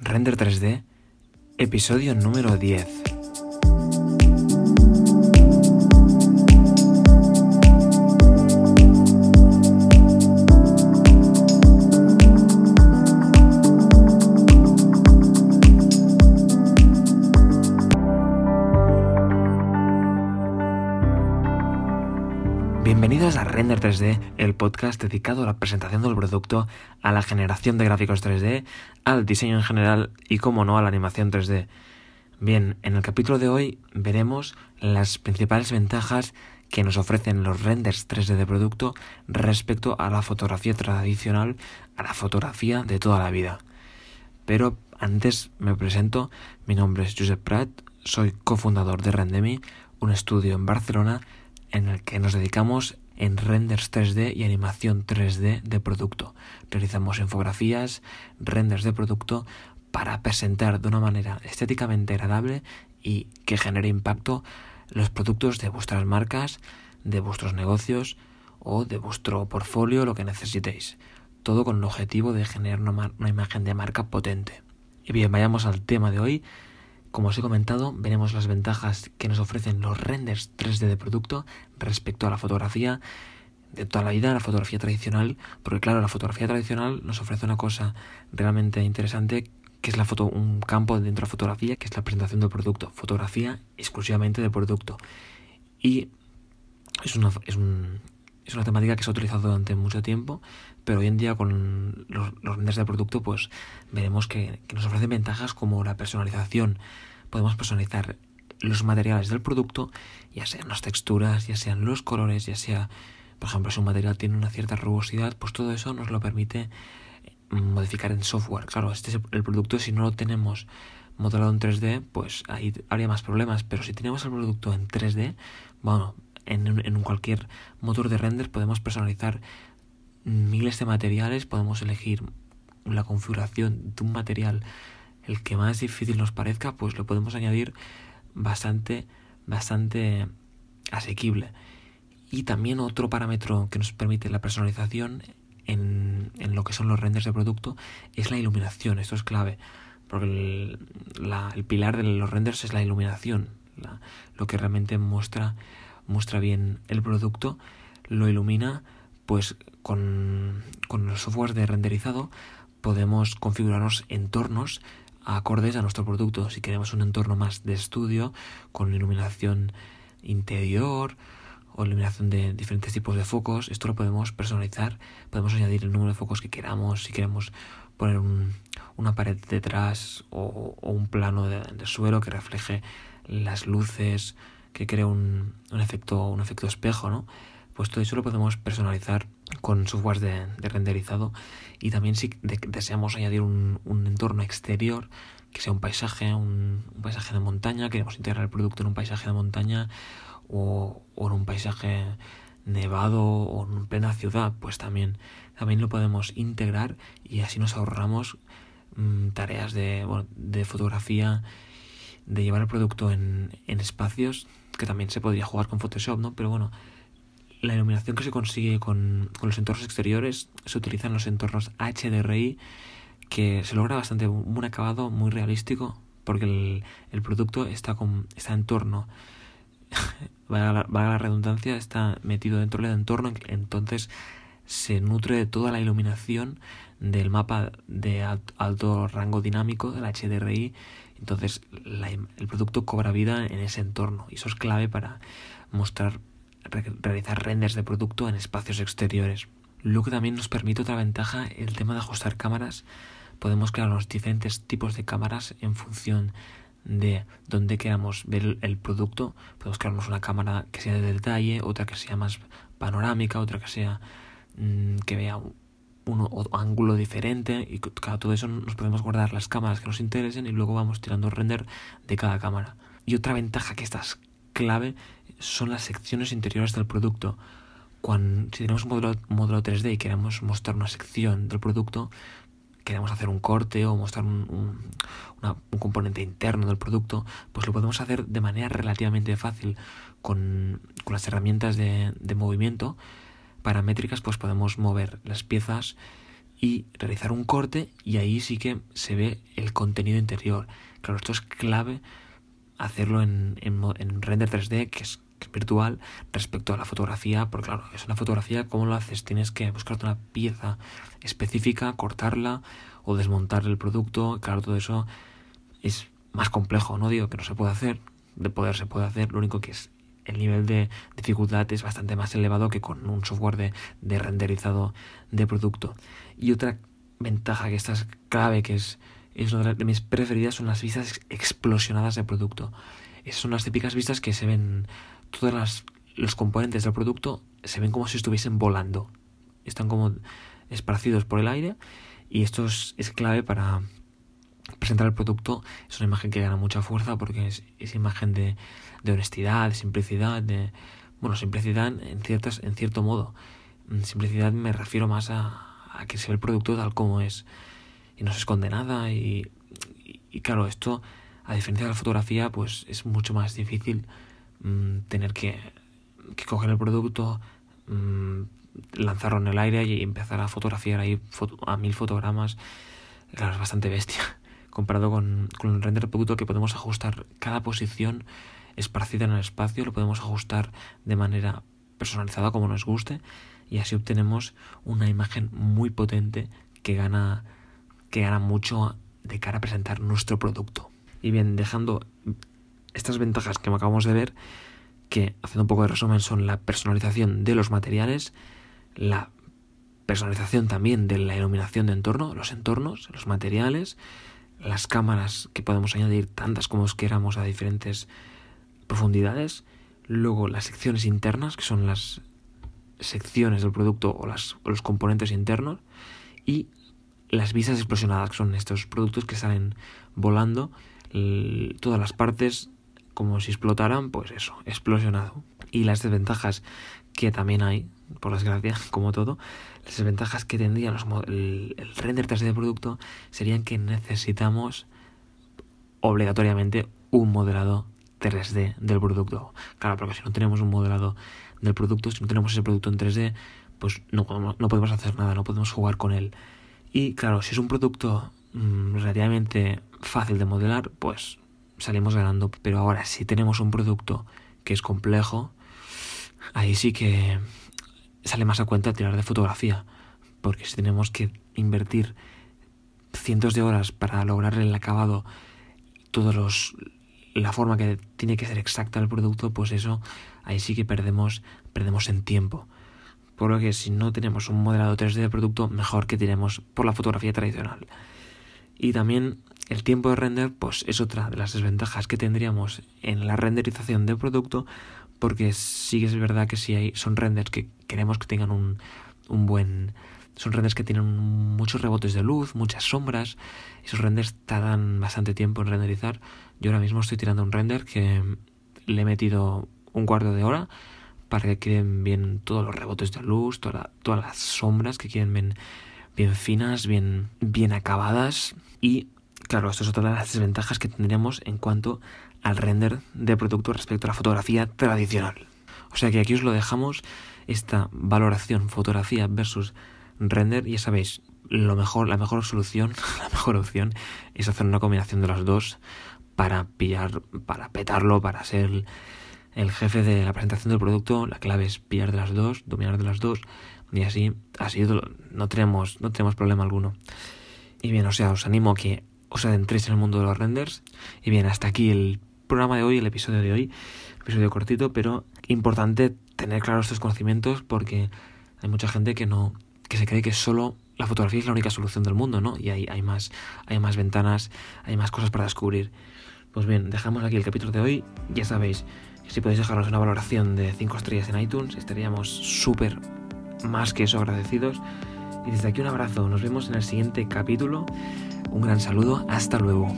Render 3D, episodio número 10. Bienvenidos a Render 3D, el podcast dedicado a la presentación del producto, a la generación de gráficos 3D, al diseño en general y, como no, a la animación 3D. Bien, en el capítulo de hoy veremos las principales ventajas que nos ofrecen los renders 3D de producto respecto a la fotografía tradicional, a la fotografía de toda la vida. Pero antes me presento, mi nombre es Josep Prat, soy cofundador de Rendemi, un estudio en Barcelona en el que nos dedicamos en renders 3D y animación 3D de producto. Realizamos infografías, renders de producto para presentar de una manera estéticamente agradable y que genere impacto los productos de vuestras marcas, de vuestros negocios o de vuestro portfolio, lo que necesitéis. Todo con el objetivo de generar una, una imagen de marca potente. Y bien, vayamos al tema de hoy como os he comentado, veremos las ventajas que nos ofrecen los renders 3D de producto respecto a la fotografía de toda la vida, la fotografía tradicional, porque claro, la fotografía tradicional nos ofrece una cosa realmente interesante que es la foto, un campo dentro de la fotografía, que es la presentación del producto, fotografía exclusivamente del producto. Y es una, es, un, es una temática que se ha utilizado durante mucho tiempo, pero hoy en día con los, los renders de producto, pues veremos que, nos ofrecen ventajas como la personalización, podemos personalizar los materiales del producto, ya sean las texturas, ya sean los colores, ya sea, por ejemplo, si un material tiene una cierta rugosidad, pues todo eso nos lo permite mm, modificar en software. Claro, este es el producto, si no lo tenemos modelado en 3D, pues ahí habría más problemas, pero si tenemos el producto en 3D, bueno, en, en cualquier motor de render podemos personalizar miles de materiales, podemos elegir la configuración de un material el que más difícil nos parezca, pues lo podemos añadir bastante, bastante asequible. Y también otro parámetro que nos permite la personalización en, en lo que son los renders de producto es la iluminación. Esto es clave, porque el, la, el pilar de los renders es la iluminación. Lo que realmente muestra, muestra bien el producto, lo ilumina pues con, con los de renderizado podemos configurarnos entornos acordes a nuestro producto. Si queremos un entorno más de estudio, con iluminación interior o iluminación de diferentes tipos de focos, esto lo podemos personalizar, podemos añadir el número de focos que queramos, si queremos poner un, una pared detrás o, o un plano de, suelo que refleje las luces, que cree un, un, efecto, un efecto espejo, ¿no? Pues todo eso lo podemos personalizar con software de, de renderizado y también si de, deseamos añadir un, entorno exterior que sea un paisaje, un, paisaje de montaña, queremos integrar el producto en un paisaje de montaña o, en un paisaje nevado o en plena ciudad, pues también, también lo podemos integrar y así nos ahorramos mmm, tareas de, de fotografía, de llevar el producto en, en espacios que también se podría jugar con Photoshop, ¿no? Pero bueno, la iluminación que se consigue con, con, los entornos exteriores se utilizan los entornos HDRI que se logra bastante un acabado muy realístico porque el, el producto está con está en torno valga la, la redundancia está metido dentro del entorno entonces se nutre de toda la iluminación del mapa de alto rango dinámico del HDRI entonces la, el producto cobra vida en ese entorno y eso es clave para mostrar realizar renders de producto en espacios exteriores. Que también nos permite otra ventaja, el tema de ajustar cámaras. Podemos crear los diferentes tipos de cámaras en función de dónde queramos ver el producto. Podemos crearnos una cámara que sea de detalle, otra que sea más panorámica, otra que sea mmm, que vea un, ángulo diferente y cada todo eso nos podemos guardar las cámaras que nos interesen y luego vamos tirando render de cada cámara. Y otra ventaja que esta es clave son las secciones interiores del producto. Cuando, si tenemos un modelo, modelo 3D y queremos mostrar una sección del producto, queremos hacer un corte o mostrar un, un, componente interno del producto, pues lo podemos hacer de manera relativamente fácil con, con las herramientas de, de, movimiento paramétricas, pues podemos mover las piezas y realizar un corte y ahí sí que se ve el contenido interior. Claro, esto es clave hacerlo en, en, render 3D, que es, virtual, respecto a la fotografía, porque claro, es una fotografía, ¿cómo lo haces? Tienes que buscarte una pieza específica, cortarla o desmontar el producto, claro, todo eso es más complejo, no digo que no se pueda hacer, de poder se puede hacer, lo único que es el nivel de dificultad es bastante más elevado que con un software de, de renderizado de producto. Y otra ventaja que esta es clave, que es, es una de mis preferidas, son las vistas explosionadas de producto. Esas son las típicas vistas que se ven, todos las, los componentes del producto se ven como si estuviesen volando. Están como esparcidos por el aire y esto es, es clave para presentar el producto. Es una imagen que gana mucha fuerza porque es, es imagen de, de honestidad, de simplicidad, de bueno, simplicidad en ciertas, en cierto modo. Mm, simplicidad me refiero más a, a que se ve el producto tal como es y no se esconde nada y, y, claro, esto a diferencia de la fotografía pues es mucho más difícil mmm, tener que, que, coger el producto, mmm, lanzarlo en el aire y empezar a fotografiar ahí a mil fotogramas. Claro, es bastante bestia comparado con, con el render producto que podemos ajustar cada posición esparcida en el espacio, lo podemos ajustar de manera personalizada como nos guste y así obtenemos una imagen muy potente que gana, que gana mucho de cara a presentar nuestro producto. Y bien, dejando estas ventajas que acabamos de ver, que haciendo un poco de resumen son la personalización de los materiales, la personalización también de la iluminación de entorno, los entornos, los materiales, las cámaras que podemos añadir tantas como queramos a diferentes profundidades, luego las secciones internas, que son las secciones del producto o, las, los componentes internos, y las visas explosionadas, que son estos productos que salen volando, todas las partes como si explotaran, pues eso, explosionado. Y las desventajas que también hay, por desgracia, como todo, las desventajas que tendría el, render 3D de producto serían que necesitamos obligatoriamente un modelado 3D del producto. Claro, porque si no tenemos un modelado del producto, si no tenemos ese producto en 3D, pues no no podemos hacer nada, no podemos jugar con él. Y claro, si es un producto mmm, relativamente fácil de modelar, pues salimos ganando. Pero ahora, si tenemos un producto que es complejo, ahí sí que sale más a cuenta tirar de fotografía. Porque si tenemos que invertir cientos de horas para lograr el acabado, todos los, la forma que tiene que ser exacta el producto, pues eso ahí sí que perdemos, perdemos en tiempo. Por lo que si no tenemos un modelado 3D de producto, mejor que tiremos por la fotografía tradicional. Y también el tiempo de render, pues es otra de las desventajas que tendríamos en la renderización de producto, porque sí que es verdad que si hay, son renders que queremos que tengan un, un buen son renders que tienen muchos rebotes de luz, muchas sombras. Esos renders tardan bastante tiempo en renderizar. Yo ahora mismo estoy tirando un render que le he metido un cuarto de hora para que queden bien todos los rebotes de luz, toda todas las sombras que queden bien, bien finas, bien, bien acabadas. Y claro, esto es otra de las desventajas que tendríamos en cuanto al render de producto respecto a la fotografía tradicional. O sea que aquí os lo dejamos, esta valoración fotografía versus render, ya sabéis, lo mejor, la mejor solución, la mejor opción es hacer una combinación de las dos para pillar, para petarlo, para ser el, jefe de la presentación del producto. La clave es pillar de las dos, dominar de las dos, y así, así no tenemos, no tenemos problema alguno. Y bien, o sea, os animo a que os adentréis en el mundo de los renders. Y bien, hasta aquí el programa de hoy, el episodio de hoy, episodio cortito, pero importante tener claros estos conocimientos porque hay mucha gente que no, que se cree que solo la fotografía es la única solución del mundo, ¿no? Y hay, hay, más, hay más ventanas, hay más cosas para descubrir. Pues bien, dejamos aquí el capítulo de hoy. Ya sabéis que si podéis dejarnos una valoración de 5 estrellas en iTunes, estaríamos súper más que eso agradecidos. Y desde aquí un abrazo, nos vemos en el siguiente capítulo. Un gran saludo, hasta luego.